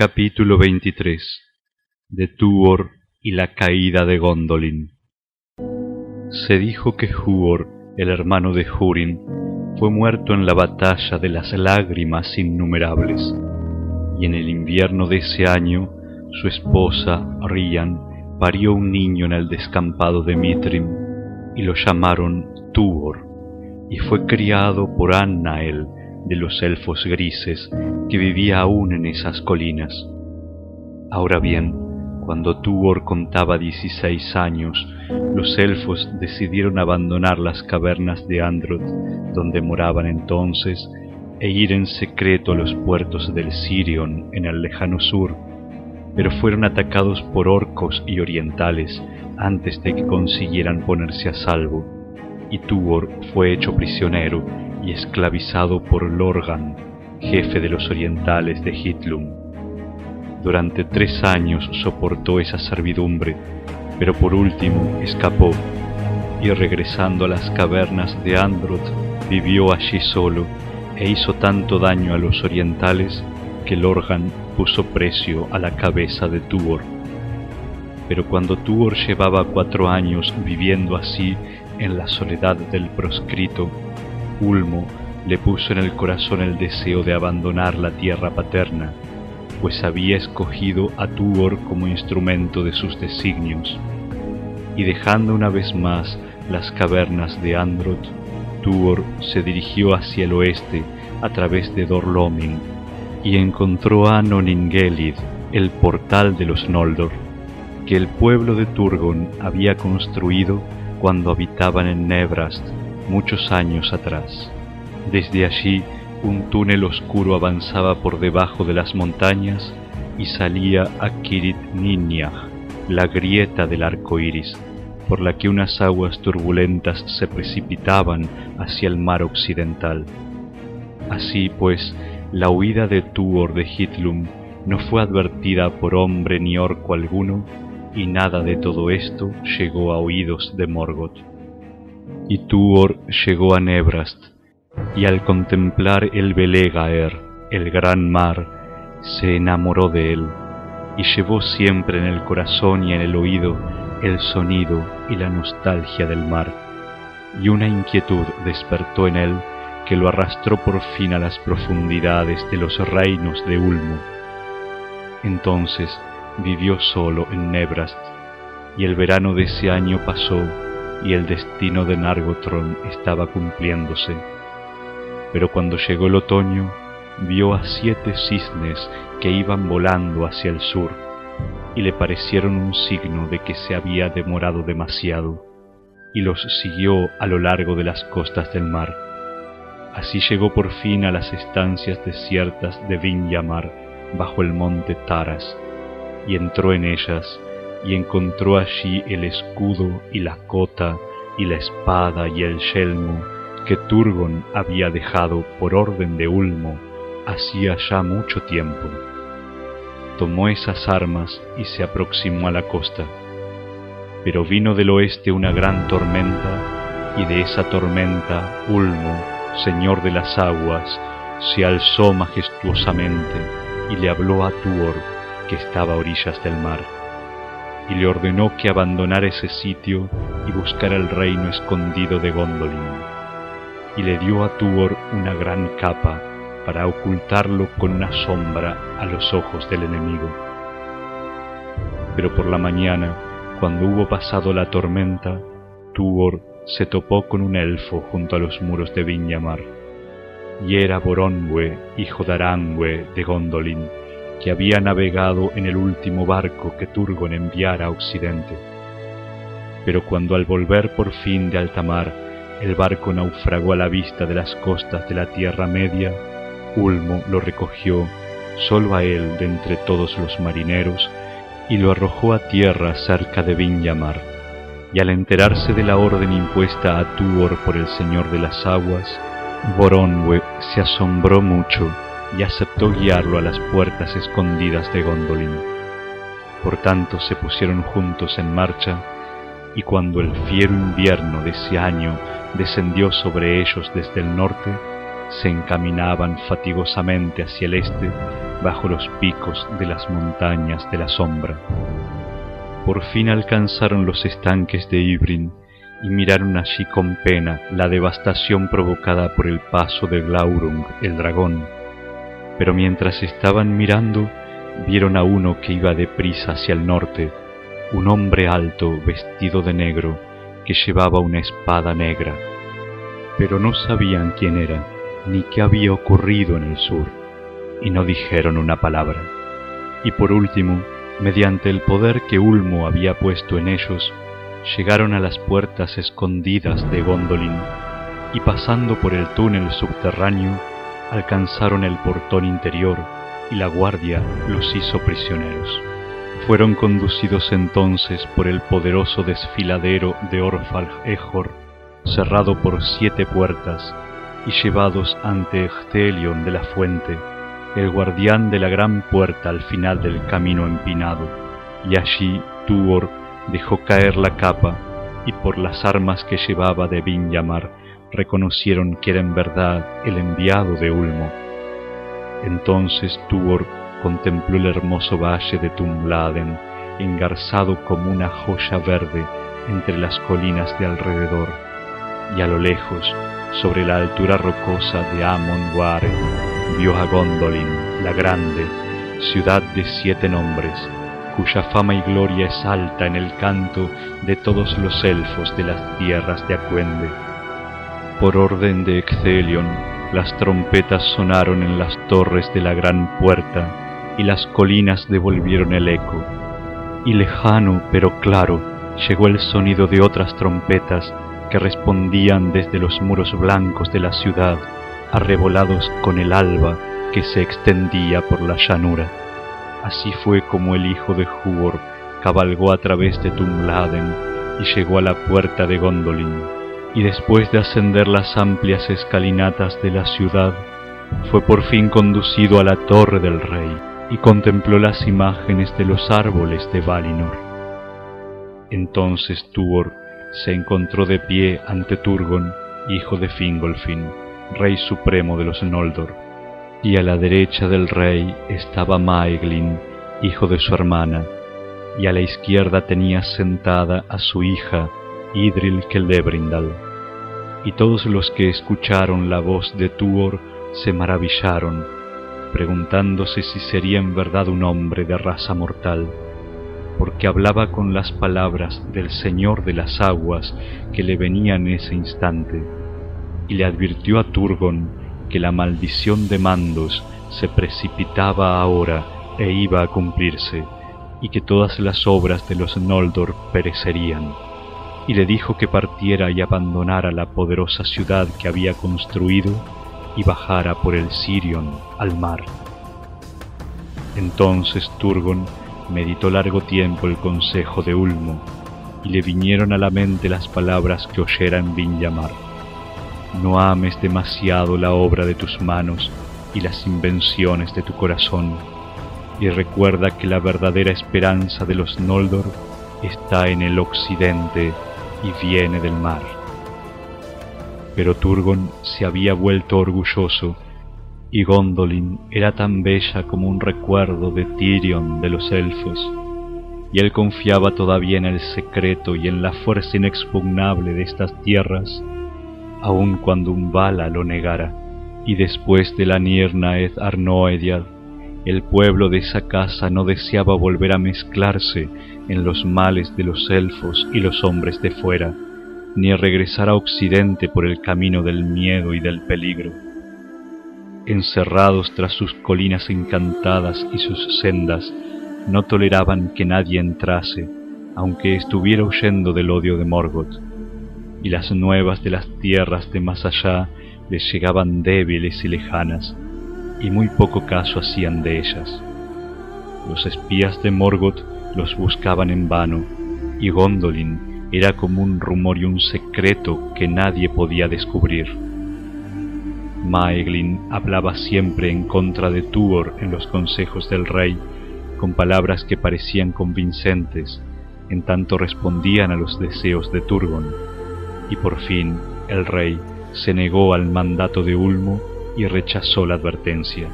Capítulo 23 de Tuor y la caída de Gondolin. Se dijo que Huor, el hermano de Hurin, fue muerto en la batalla de las lágrimas innumerables, y en el invierno de ese año su esposa, Rian, parió un niño en el descampado de Mitrim, y lo llamaron Tuor, y fue criado por Annael de los elfos grises que vivía aún en esas colinas. Ahora bien, cuando Tuor contaba dieciséis años, los elfos decidieron abandonar las cavernas de Androth, donde moraban entonces, e ir en secreto a los puertos del Sirion en el lejano sur, pero fueron atacados por orcos y orientales antes de que consiguieran ponerse a salvo, y Tuor fue hecho prisionero y esclavizado por Lorgan, jefe de los orientales de Hitlum. Durante tres años soportó esa servidumbre, pero por último escapó y regresando a las cavernas de Androth vivió allí solo e hizo tanto daño a los orientales que Lorgan puso precio a la cabeza de Tuor. Pero cuando Tuor llevaba cuatro años viviendo así en la soledad del proscrito, Le puso en el corazón el deseo de abandonar la tierra paterna, pues había escogido a Tuor como instrumento de sus designios. Y dejando una vez más las cavernas de Androth, Tuor se dirigió hacia el oeste a través de Dorlomin y encontró a Noningelid, el portal de los Noldor, que el pueblo de Turgon había construido cuando habitaban en Nebrast muchos años atrás. Desde allí un túnel oscuro avanzaba por debajo de las montañas y salía a Kirit Ninyah, la grieta del arco iris, por la que unas aguas turbulentas se precipitaban hacia el mar occidental. Así pues, la huida de Tuor de Hitlum no fue advertida por hombre ni orco alguno, y nada de todo esto llegó a oídos de Morgoth. Y Tuor llegó a Nebrast, y al contemplar el Belegaer, el gran mar, se enamoró de él, y llevó siempre en el corazón y en el oído el sonido y la nostalgia del mar, y una inquietud despertó en él que lo arrastró por fin a las profundidades de los reinos de Ulmo. Entonces vivió solo en Nebrast, y el verano de ese año pasó y el destino de Nargothrond estaba cumpliéndose. Pero cuando llegó el otoño, vio a siete cisnes que iban volando hacia el sur, y le parecieron un signo de que se había demorado demasiado, y los siguió a lo largo de las costas del mar. Así llegó por fin a las estancias desiertas de Vinyamar, bajo el monte Taras, y entró en ellas, y encontró allí el escudo y la cota y la espada y el yelmo que Turgon había dejado por orden de Ulmo hacía ya mucho tiempo. Tomó esas armas y se aproximó a la costa, pero vino del oeste una gran tormenta y de esa tormenta Ulmo, señor de las aguas, se alzó majestuosamente y le habló a Tuor que estaba a orillas del mar y le ordenó que abandonara ese sitio y buscara el reino escondido de Gondolin. Y le dio a Tuor una gran capa para ocultarlo con una sombra a los ojos del enemigo. Pero por la mañana, cuando hubo pasado la tormenta, Tuor se topó con un elfo junto a los muros de Viñamar, y era Boronwe, hijo de Arangwe de Gondolin, que había navegado en el último barco que Turgon enviara a Occidente. Pero cuando al volver por fin de alta mar el barco naufragó a la vista de las costas de la Tierra Media, Ulmo lo recogió, solo a él de entre todos los marineros, y lo arrojó a tierra cerca de Vinyamar. Y al enterarse de la orden impuesta a Tuor por el Señor de las Aguas, Boronwe se asombró mucho y aceptó guiarlo a las puertas escondidas de Gondolin. Por tanto se pusieron juntos en marcha, y cuando el fiero invierno de ese año descendió sobre ellos desde el norte, se encaminaban fatigosamente hacia el este bajo los picos de las montañas de la sombra. Por fin alcanzaron los estanques de Ibrin y miraron allí con pena la devastación provocada por el paso de Glaurung, el dragón. Pero mientras estaban mirando, vieron a uno que iba deprisa hacia el norte, un hombre alto vestido de negro que llevaba una espada negra. Pero no sabían quién era, ni qué había ocurrido en el sur, y no dijeron una palabra. Y por último, mediante el poder que Ulmo había puesto en ellos, llegaron a las puertas escondidas de Gondolin y pasando por el túnel subterráneo alcanzaron el portón interior y la guardia los hizo prisioneros. Fueron conducidos entonces por el poderoso desfiladero de Orfalg Ejor, cerrado por siete puertas, y llevados ante Ectelion de la Fuente, el guardián de la gran puerta al final del camino empinado, y allí Tuor dejó caer la capa y por las armas que llevaba de reconocieron que era en verdad el enviado de Ulmo. Entonces Tuor contempló el hermoso valle de Tumladen, engarzado como una joya verde entre las colinas de alrededor, y a lo lejos, sobre la altura rocosa de Amon Waren, vio a Gondolin, la grande, ciudad de siete nombres, cuya fama y gloria es alta en el canto de todos los elfos de las tierras de Acuende. Por orden de Excelion, las trompetas sonaron en las torres de la gran puerta y las colinas devolvieron el eco. Y lejano pero claro llegó el sonido de otras trompetas que respondían desde los muros blancos de la ciudad, arrebolados con el alba que se extendía por la llanura. Así fue como el hijo de Huor cabalgó a través de Tumladen y llegó a la puerta de Gondolin, y después de ascender las amplias escalinatas de la ciudad, fue por fin conducido a la torre del rey y contempló las imágenes de los árboles de Valinor. Entonces Tuor se encontró de pie ante Turgon, hijo de Fingolfin, rey supremo de los Noldor y a la derecha del rey estaba Maeglin, hijo de su hermana, y a la izquierda tenía sentada a su hija Idril. Y todos los que escucharon la voz de Tuor se maravillaron, preguntándose si sería en verdad un hombre de raza mortal, porque hablaba con las palabras del Señor de las aguas que le venían en ese instante, y le advirtió a Turgon que la maldición de Mandos se precipitaba ahora e iba a cumplirse, y que todas las obras de los Noldor perecerían. Y le dijo que partiera y abandonara la poderosa ciudad que había construido y bajara por el Sirion al mar. Entonces Turgon meditó largo tiempo el consejo de Ulmo, y le vinieron a la mente las palabras que oyera en Vinyamar no ames demasiado la obra de tus manos y las invenciones de tu corazón, y recuerda que la verdadera esperanza de los Noldor está en el occidente y viene del mar. Pero Turgon se había vuelto orgulloso, y Gondolin era tan bella como un recuerdo de Tirion de los elfos, y él confiaba todavía en el secreto y en la fuerza inexpugnable de estas tierras, aun cuando un bala lo negara. Y después de la Niernaed Arnoediad, el pueblo de esa casa no deseaba volver a mezclarse en los males de los elfos y los hombres de fuera, ni regresar a Occidente por el camino del miedo y del peligro. Encerrados tras sus colinas encantadas y sus sendas, no toleraban que nadie entrase, aunque estuviera huyendo del odio de Morgoth y las nuevas de las tierras de más allá les llegaban débiles y lejanas, y muy poco caso hacían de ellas. Los espías de Morgoth los buscaban en vano, y Gondolin era como un rumor y un secreto que nadie podía descubrir. Maeglin hablaba siempre en contra de Tuor en los consejos del rey, con palabras que parecían convincentes, en tanto respondían a los deseos de Turgon y por fin el rey se negó al mandato de Ulmo y rechazó la advertencia.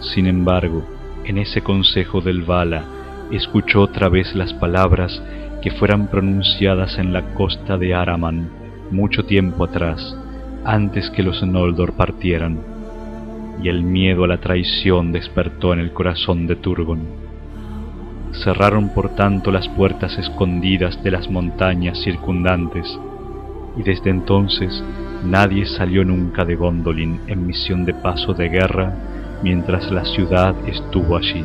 Sin embargo, en ese consejo del Vala, escuchó otra vez las palabras que fueran pronunciadas en la costa de Araman mucho tiempo atrás, antes que los Noldor partieran, y el miedo a la traición despertó en el corazón de Turgon. Cerraron por tanto las puertas escondidas de las montañas circundantes, y desde entonces nadie salió nunca de Gondolin en misión de paso de guerra mientras la ciudad estuvo allí.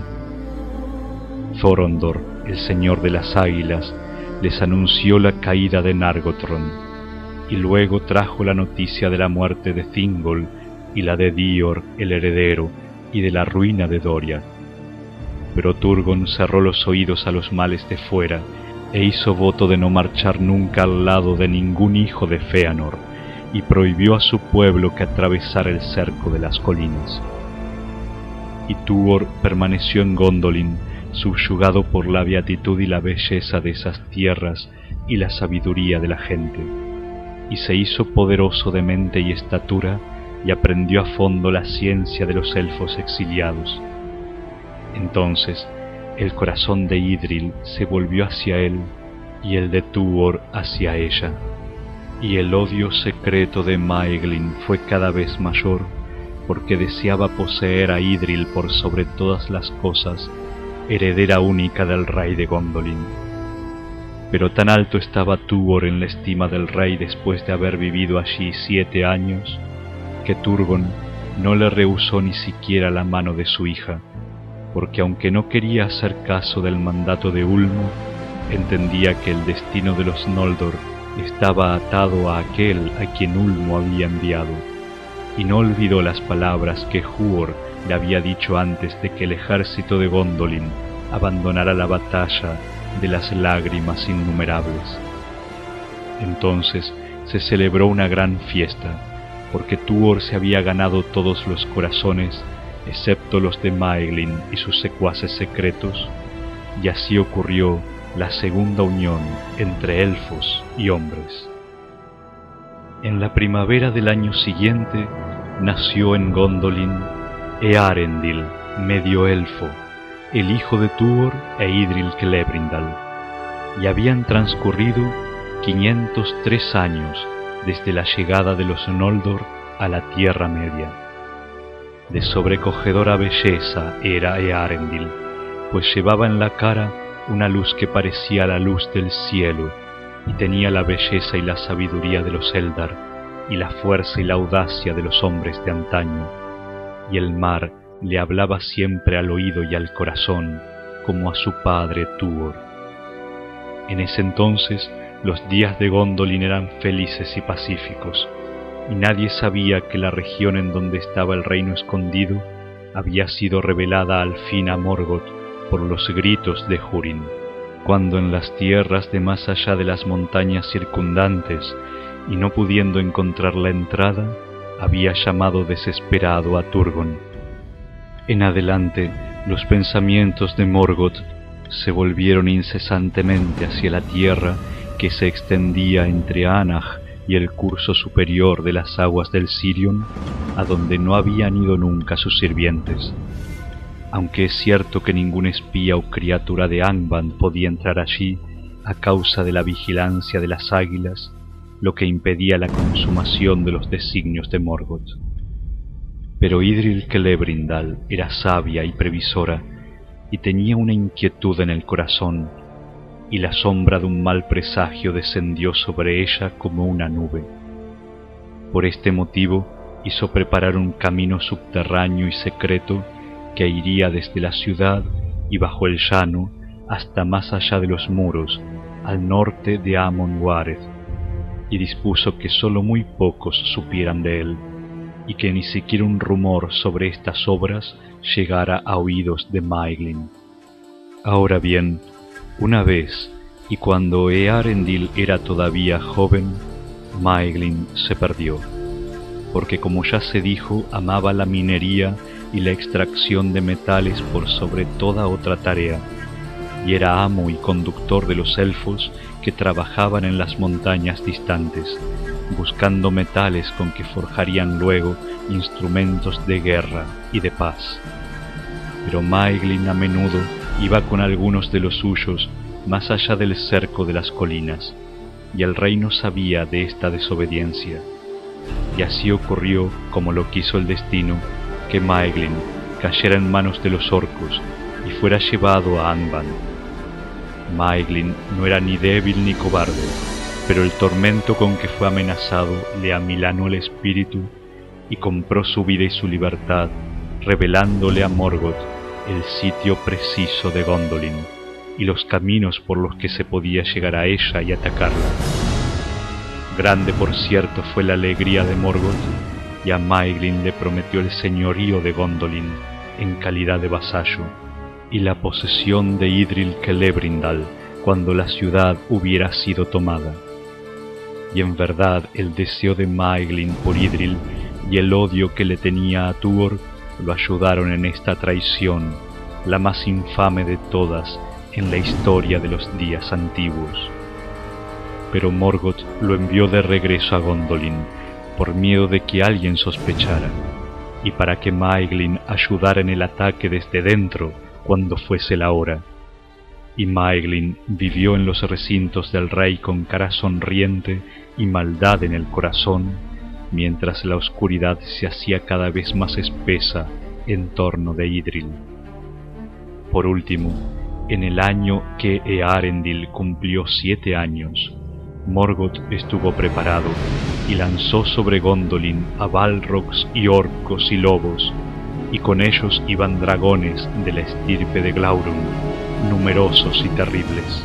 Thorondor, el señor de las águilas, les anunció la caída de Nargothrond, y luego trajo la noticia de la muerte de Thingol y la de Dior, el heredero, y de la ruina de Doria. Pero Turgon cerró los oídos a los males de fuera e hizo voto de no marchar nunca al lado de ningún hijo de Feanor, y prohibió a su pueblo que atravesara el cerco de las colinas. Y Tuor permaneció en Gondolin, subyugado por la beatitud y la belleza de esas tierras y la sabiduría de la gente, y se hizo poderoso de mente y estatura, y aprendió a fondo la ciencia de los elfos exiliados. Entonces el corazón de Idril se volvió hacia él y el de Tuor hacia ella, y el odio secreto de Maeglin fue cada vez mayor, porque deseaba poseer a Idril por sobre todas las cosas heredera única del rey de Gondolin. Pero tan alto estaba Tuor en la estima del rey después de haber vivido allí siete años, que Turgon no le rehusó ni siquiera la mano de su hija, porque aunque no quería hacer caso del mandato de Ulmo, entendía que el destino de los Noldor estaba atado a aquel a quien Ulmo había enviado, y no olvidó las palabras que Huor le había dicho antes de que el ejército de Gondolin abandonara la batalla de las lágrimas innumerables. Entonces se celebró una gran fiesta, porque Tuor se había ganado todos los corazones, excepto los de Maeglin y sus secuaces secretos, y así ocurrió la segunda unión entre elfos y hombres. En la primavera del año siguiente nació en Gondolin Earendil, medio elfo, el hijo de Tuor e Idril Celebrindal, y habían transcurrido 503 años desde la llegada de los Noldor a la Tierra Media. De sobrecogedora belleza era Earendil, pues llevaba en la cara una luz que parecía la luz del cielo, y tenía la belleza y la sabiduría de los Eldar, y la fuerza y la audacia de los hombres de antaño y el mar le hablaba siempre al oído y al corazón como a su padre Tuor. En ese entonces los días de Gondolin eran felices y pacíficos, y nadie sabía que la región en donde estaba el reino escondido había sido revelada al fin a Morgoth por los gritos de Hurin, cuando en las tierras de más allá de las montañas circundantes, y no pudiendo encontrar la entrada, había llamado desesperado a Turgon. En adelante, los pensamientos de Morgoth se volvieron incesantemente hacia la tierra que se extendía entre Anach y el curso superior de las aguas del Sirion, a donde no habían ido nunca sus sirvientes. Aunque es cierto que ningún espía o criatura de Angband podía entrar allí a causa de la vigilancia de las águilas, lo que impedía la consumación de los designios de Morgoth. Pero Idril Celebrindal era sabia y previsora, y tenía una inquietud en el corazón, y la sombra de un mal presagio descendió sobre ella como una nube. Por este motivo hizo preparar un camino subterráneo y secreto que iría desde la ciudad y bajo el llano hasta más allá de los muros, al norte de Amon Wareth, y dispuso que sólo muy pocos supieran de él, y que ni siquiera un rumor sobre estas obras llegara a oídos de Maeglin. Ahora bien, una vez, y cuando Earendil era todavía joven, Maeglin se perdió, porque como ya se dijo, amaba la minería y la extracción de metales por sobre toda otra tarea, y era amo y conductor de los elfos que trabajaban en las montañas distantes, buscando metales con que forjarían luego instrumentos de guerra y de paz. pero Maeglin a menudo iba con algunos de los suyos más allá del cerco de las colinas, y el rey no sabía de esta desobediencia. Y así ocurrió, como lo quiso el destino, que Maeglin cayera en manos de los orcos y fuera llevado a Angband. Maeglin no era ni débil ni cobarde, pero el tormento con que fue amenazado le amilanó el espíritu y compró su vida y su libertad, revelándole a Morgoth el sitio preciso de Gondolin y los caminos por los que se podía llegar a ella y atacarla. Grande, por cierto, fue la alegría de Morgoth, y a Maeglin le prometió el señorío de Gondolin en calidad de vasallo, y la posesión de Idril Celebrindal cuando la ciudad hubiera sido tomada. Y en verdad el deseo de Maeglin por Idril y el odio que le tenía a Tuor lo ayudaron en esta traición, la más infame de todas en la historia de los días antiguos. Pero Morgoth lo envió de regreso a Gondolin por miedo de que alguien sospechara y para que Maeglin ayudara en el ataque desde dentro cuando fuese la hora. Y Maeglin vivió en los recintos del rey con cara sonriente y maldad en el corazón, mientras la oscuridad se hacía cada vez más espesa en torno de Idril. Por último, en el año que Earendil cumplió siete años, Morgoth estuvo preparado y lanzó sobre Gondolin a Balrogs y orcos y lobos, y con ellos iban dragones de la estirpe de Glaurung, numerosos y terribles.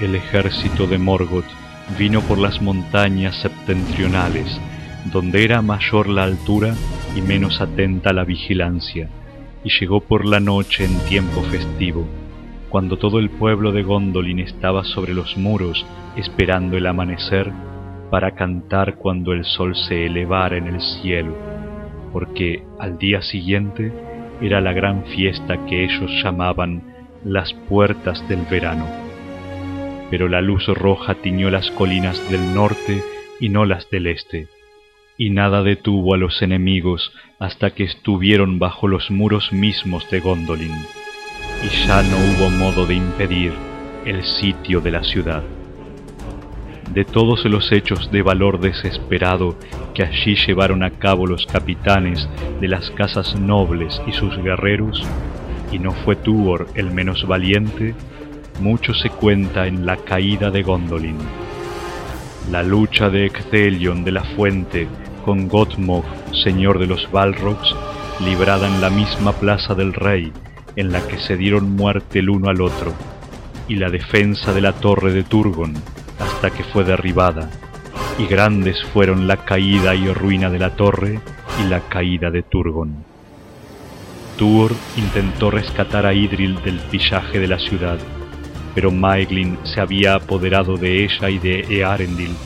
El ejército de Morgoth vino por las montañas septentrionales, donde era mayor la altura y menos atenta la vigilancia, y llegó por la noche en tiempo festivo, cuando todo el pueblo de Gondolin estaba sobre los muros esperando el amanecer para cantar cuando el sol se elevara en el cielo, porque al día siguiente era la gran fiesta que ellos llamaban las puertas del verano. Pero la luz roja tiñó las colinas del norte y no las del este, y nada detuvo a los enemigos hasta que estuvieron bajo los muros mismos de Gondolin y ya no hubo modo de impedir el sitio de la ciudad. De todos los hechos de valor desesperado que allí llevaron a cabo los capitanes de las casas nobles y sus guerreros, y no fue Tuor el menos valiente, mucho se cuenta en la caída de Gondolin. La lucha de Ecthelion de la Fuente con Gottmog, señor de los Balrogs, librada en la misma plaza del rey, en la que se dieron muerte el uno al otro, y la defensa de la torre de Turgon hasta que fue derribada, y grandes fueron la caída y ruina de la torre y la caída de Turgon. Tuor intentó rescatar a Idril del pillaje de la ciudad, pero Maeglin se había apoderado de ella y de Earendil,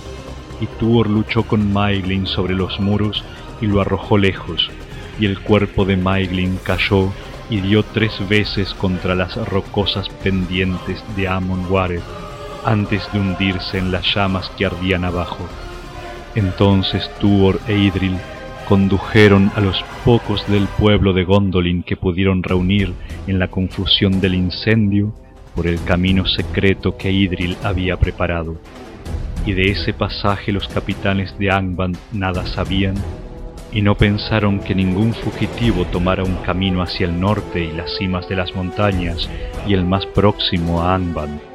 y Tuor luchó con Maeglin sobre los muros y lo arrojó lejos, y el cuerpo de Maeglin cayó y dio tres veces contra las rocosas pendientes de Amon Wareth antes de hundirse en las llamas que ardían abajo. Entonces Tuor e Idril condujeron a los pocos del pueblo de Gondolin que pudieron reunir en la confusión del incendio por el camino secreto que Idril había preparado. Y de ese pasaje los capitanes de Angband nada sabían y no pensaron que ningún fugitivo tomara un camino hacia el norte y las cimas de las montañas y el más próximo a Angband.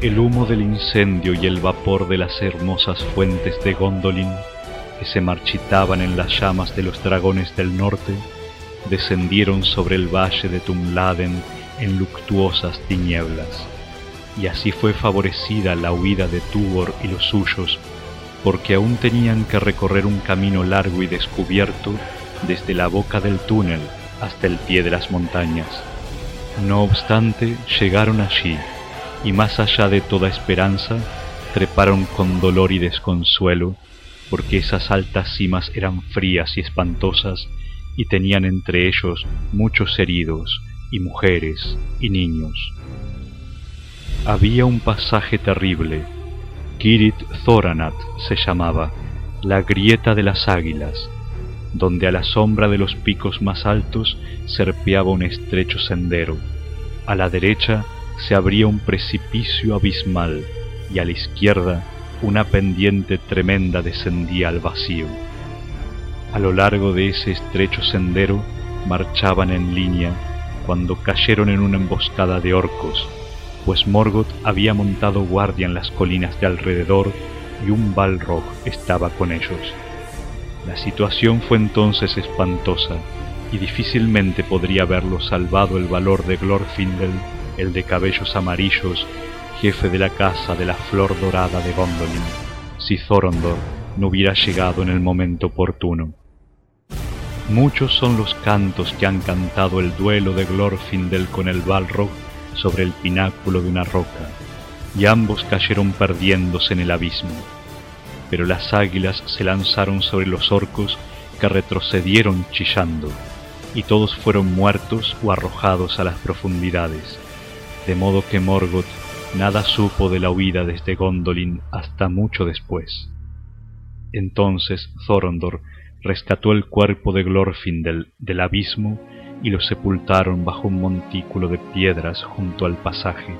El humo del incendio y el vapor de las hermosas fuentes de Gondolin, que se marchitaban en las llamas de los dragones del norte, descendieron sobre el valle de Tumladen en luctuosas tinieblas. Y así fue favorecida la huida de Tubor y los suyos porque aún tenían que recorrer un camino largo y descubierto desde la boca del túnel hasta el pie de las montañas. No obstante, llegaron allí, y más allá de toda esperanza, treparon con dolor y desconsuelo, porque esas altas cimas eran frías y espantosas, y tenían entre ellos muchos heridos, y mujeres, y niños. Había un pasaje terrible, Kirit Thoranat se llamaba, la grieta de las águilas, donde a la sombra de los picos más altos serpeaba un estrecho sendero. A la derecha se abría un precipicio abismal y a la izquierda una pendiente tremenda descendía al vacío. A lo largo de ese estrecho sendero marchaban en línea cuando cayeron en una emboscada de orcos, pues Morgoth había montado guardia en las colinas de alrededor y un Balrog estaba con ellos. La situación fue entonces espantosa y difícilmente podría haberlo salvado el valor de Glorfindel, el de cabellos amarillos, jefe de la casa de la flor dorada de Gondolin, si Thorondor no hubiera llegado en el momento oportuno. Muchos son los cantos que han cantado el duelo de Glorfindel con el Balrog sobre el pináculo de una roca, y ambos cayeron perdiéndose en el abismo. Pero las águilas se lanzaron sobre los orcos que retrocedieron chillando, y todos fueron muertos o arrojados a las profundidades, de modo que Morgoth nada supo de la huida desde Gondolin hasta mucho después. Entonces Thorondor rescató el cuerpo de Glorfindel del abismo y lo sepultaron bajo un montículo de piedras junto al pasaje.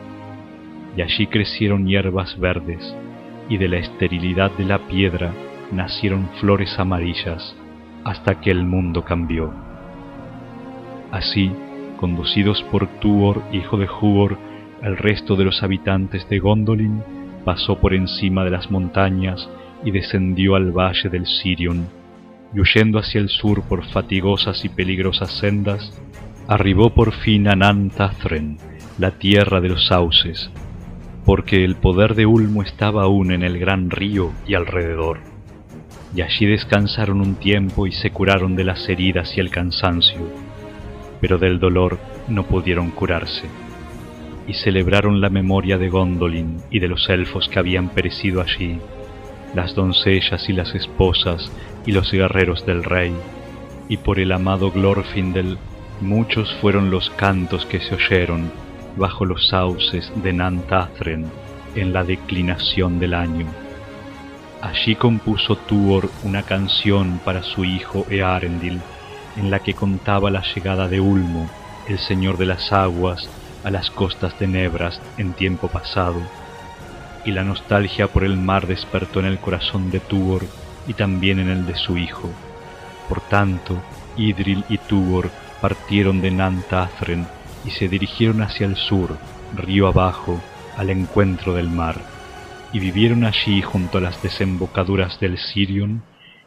Y allí crecieron hierbas verdes, y de la esterilidad de la piedra nacieron flores amarillas, hasta que el mundo cambió. Así, conducidos por Tuor, hijo de Huor, el resto de los habitantes de Gondolin pasó por encima de las montañas y descendió al valle del Sirion, y huyendo hacia el sur por fatigosas y peligrosas sendas, arribó por fin a Nantathren, la tierra de los sauces, porque el poder de Ulmo estaba aún en el gran río y alrededor. Y allí descansaron un tiempo y se curaron de las heridas y el cansancio, pero del dolor no pudieron curarse. Y celebraron la memoria de Gondolin y de los elfos que habían perecido allí, las doncellas y las esposas y los guerreros del rey, y por el amado Glorfindel muchos fueron los cantos que se oyeron bajo los sauces de Nantathren en la declinación del año. Allí compuso Tuor una canción para su hijo Earendil, en la que contaba la llegada de Ulmo, el señor de las aguas, a las costas de Nebras en tiempo pasado, y la nostalgia por el mar despertó en el corazón de Tuor y también en el de su hijo. Por tanto, Idril y Tuor partieron de Nantathren y se dirigieron hacia el sur, río abajo, al encuentro del mar, y vivieron allí junto a las desembocaduras del Sirion,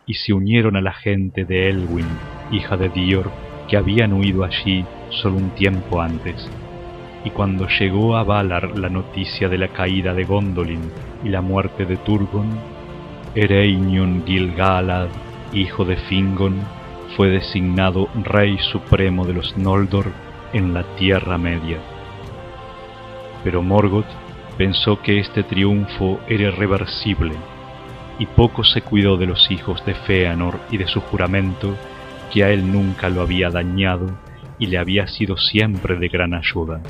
y se unieron a la gente de Elwin, hija de Dior, que habían huido allí solo un tiempo antes. Y cuando llegó a Valar la noticia de la caída de Gondolin y la muerte de Turgon, Ereinion Gilgalad, hijo de Fingon, fue designado rey supremo de los Noldor en la Tierra Media. Pero Morgoth pensó que este triunfo era irreversible, y poco se cuidó de los hijos de Feanor y de su juramento, que a él nunca lo había dañado y le había sido siempre de gran ayuda,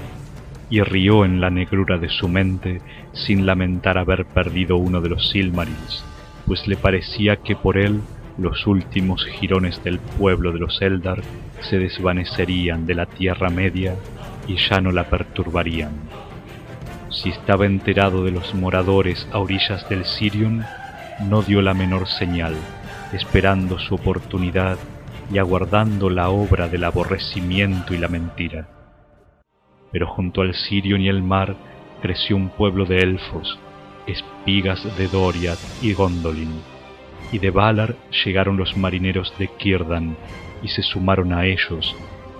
y rió en la negrura de su mente sin lamentar haber perdido uno de los Silmarils pues le parecía que por él los últimos jirones del pueblo de los Eldar se desvanecerían de la Tierra Media y ya no la perturbarían. Si estaba enterado de los moradores a orillas del Sirion, no dio la menor señal, esperando su oportunidad y aguardando la obra del aborrecimiento y la mentira. Pero junto al Sirion y el mar creció un pueblo de elfos, espigas de Doriath y Gondolin, y de Valar llegaron los marineros de Círdan y se sumaron a ellos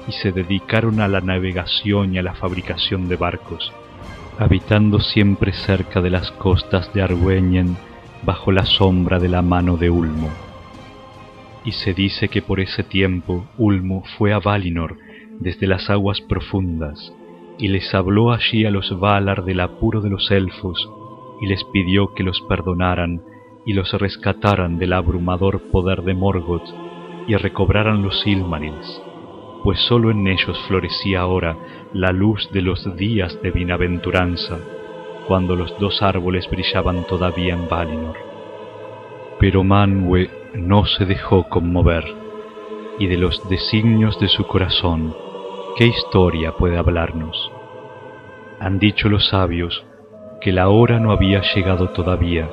y se dedicaron a la navegación y a la fabricación de barcos, habitando siempre cerca de las costas de Argüeñen bajo la sombra de la mano de Ulmo. Y se dice que por ese tiempo Ulmo fue a Valinor desde las aguas profundas y les habló allí a los Valar del apuro de los elfos y les pidió que los perdonaran y los rescataran del abrumador poder de Morgoth y recobraran los Silmarils, pues sólo en ellos florecía ahora la luz de los días de bienaventuranza, cuando los dos árboles brillaban todavía en Valinor. Pero Manwë no se dejó conmover, y de los designios de su corazón, ¿qué historia puede hablarnos? Han dicho los sabios que la hora no había llegado todavía,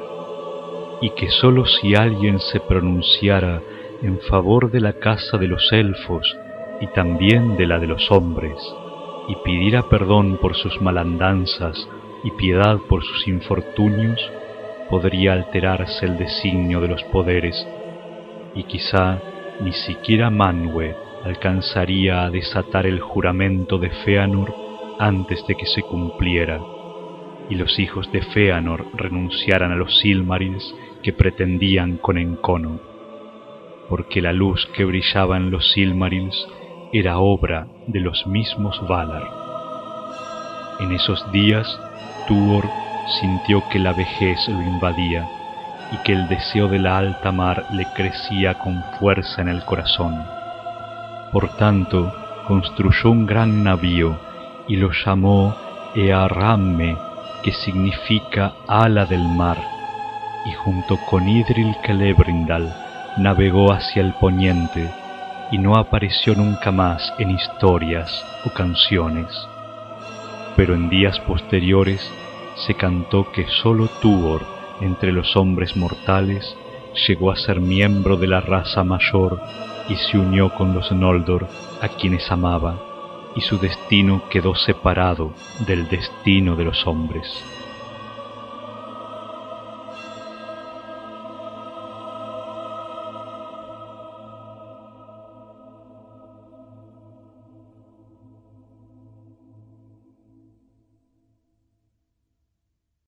y que sólo si alguien se pronunciara en favor de la casa de los elfos y también de la de los hombres, y pidiera perdón por sus malandanzas y piedad por sus infortunios, podría alterarse el designio de los poderes, y quizá ni siquiera Manwë alcanzaría a desatar el juramento de Feanor antes de que se cumpliera, y los hijos de Feanor renunciaran a los Silmarils que pretendían con encono, porque la luz que brillaba en los Silmarils era obra de los mismos Valar. En esos días Sintió que la vejez lo invadía y que el deseo de la alta mar le crecía con fuerza en el corazón. Por tanto, construyó un gran navío y lo llamó Earramme, que significa ala del mar, y junto con Idril Celebrindal navegó hacia el poniente y no apareció nunca más en historias o canciones. Pero en días posteriores se cantó que sólo Tuor entre los hombres mortales llegó a ser miembro de la raza mayor y se unió con los Noldor a quienes amaba, y su destino quedó separado del destino de los hombres.